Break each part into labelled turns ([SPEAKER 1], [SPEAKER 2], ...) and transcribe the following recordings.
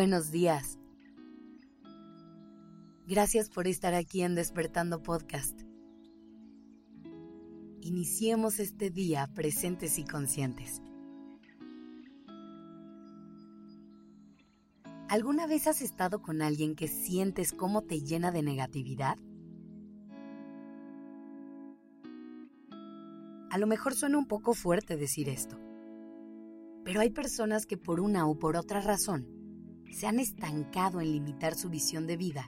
[SPEAKER 1] Buenos días. Gracias por estar aquí en Despertando Podcast. Iniciemos este día presentes y conscientes. ¿Alguna vez has estado con alguien que sientes cómo te llena de negatividad? A lo mejor suena un poco fuerte decir esto, pero hay personas que por una o por otra razón se han estancado en limitar su visión de vida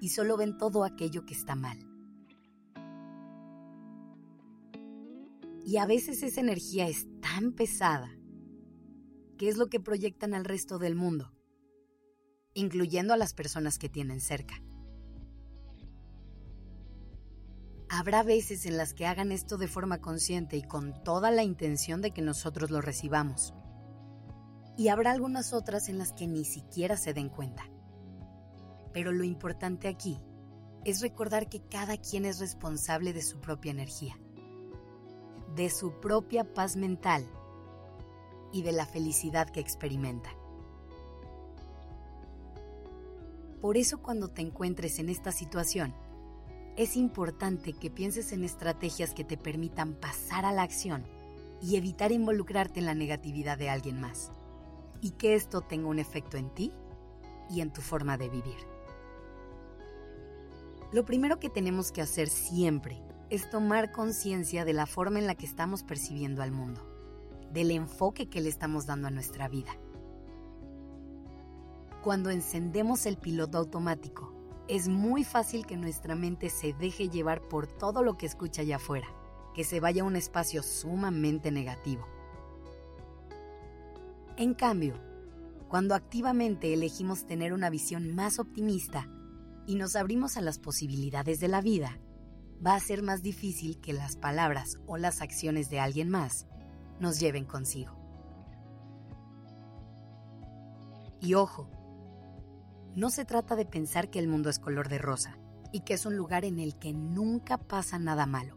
[SPEAKER 1] y solo ven todo aquello que está mal. Y a veces esa energía es tan pesada que es lo que proyectan al resto del mundo, incluyendo a las personas que tienen cerca. Habrá veces en las que hagan esto de forma consciente y con toda la intención de que nosotros lo recibamos y habrá algunas otras en las que ni siquiera se den cuenta. Pero lo importante aquí es recordar que cada quien es responsable de su propia energía, de su propia paz mental y de la felicidad que experimenta. Por eso cuando te encuentres en esta situación, es importante que pienses en estrategias que te permitan pasar a la acción y evitar involucrarte en la negatividad de alguien más y que esto tenga un efecto en ti y en tu forma de vivir. Lo primero que tenemos que hacer siempre es tomar conciencia de la forma en la que estamos percibiendo al mundo, del enfoque que le estamos dando a nuestra vida. Cuando encendemos el piloto automático, es muy fácil que nuestra mente se deje llevar por todo lo que escucha allá afuera, que se vaya a un espacio sumamente negativo en cambio, cuando activamente elegimos tener una visión más optimista y nos abrimos a las posibilidades de la vida, va a ser más difícil que las palabras o las acciones de alguien más nos lleven consigo. Y ojo, no se trata de pensar que el mundo es color de rosa y que es un lugar en el que nunca pasa nada malo.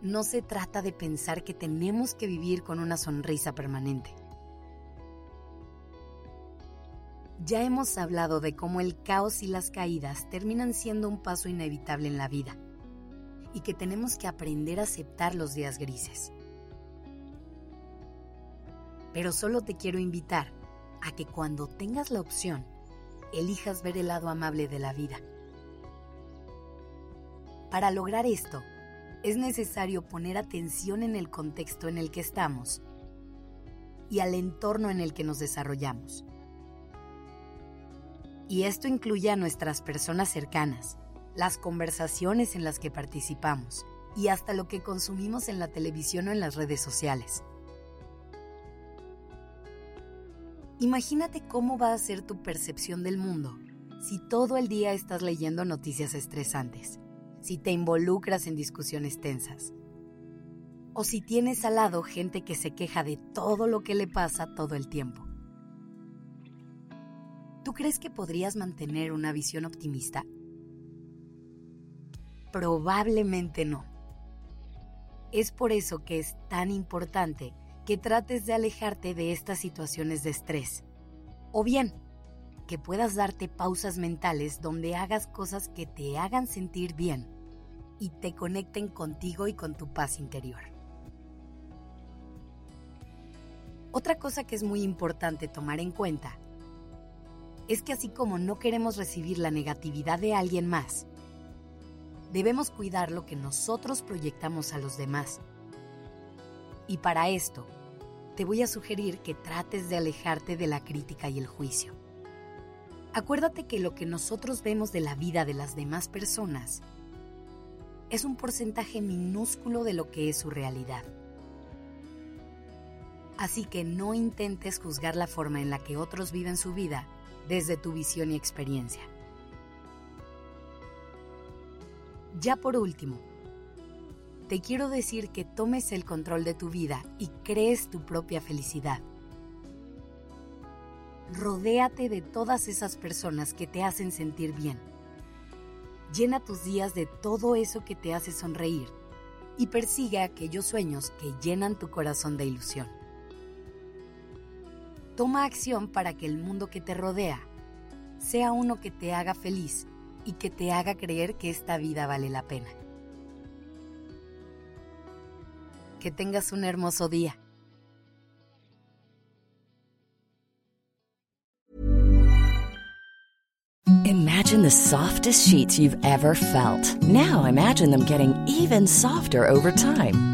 [SPEAKER 1] No se trata de pensar que tenemos que vivir con una sonrisa permanente Ya hemos hablado de cómo el caos y las caídas terminan siendo un paso inevitable en la vida y que tenemos que aprender a aceptar los días grises. Pero solo te quiero invitar a que cuando tengas la opción, elijas ver el lado amable de la vida. Para lograr esto, es necesario poner atención en el contexto en el que estamos y al entorno en el que nos desarrollamos y esto incluye a nuestras personas cercanas, las conversaciones en las que participamos y hasta lo que consumimos en la televisión o en las redes sociales. Imagínate cómo va a ser tu percepción del mundo si todo el día estás leyendo noticias estresantes, si te involucras en discusiones tensas, o si tienes al lado gente que se queja de todo lo que le pasa todo el tiempo. ¿Tú crees que podrías mantener una visión optimista? Probablemente no. Es por eso que es tan importante que trates de alejarte de estas situaciones de estrés. O bien, que puedas darte pausas mentales donde hagas cosas que te hagan sentir bien y te conecten contigo y con tu paz interior. Otra cosa que es muy importante tomar en cuenta es que así como no queremos recibir la negatividad de alguien más, debemos cuidar lo que nosotros proyectamos a los demás. Y para esto, te voy a sugerir que trates de alejarte de la crítica y el juicio. Acuérdate que lo que nosotros vemos de la vida de las demás personas es un porcentaje minúsculo de lo que es su realidad. Así que no intentes juzgar la forma en la que otros viven su vida desde tu visión y experiencia. Ya por último, te quiero decir que tomes el control de tu vida y crees tu propia felicidad. Rodéate de todas esas personas que te hacen sentir bien. Llena tus días de todo eso que te hace sonreír y persigue aquellos sueños que llenan tu corazón de ilusión. Toma acción para que el mundo que te rodea sea uno que te haga feliz y que te haga creer que esta vida vale la pena. Que tengas un hermoso día.
[SPEAKER 2] Imagine the softest sheets you've ever felt. Now imagine them getting even softer over time.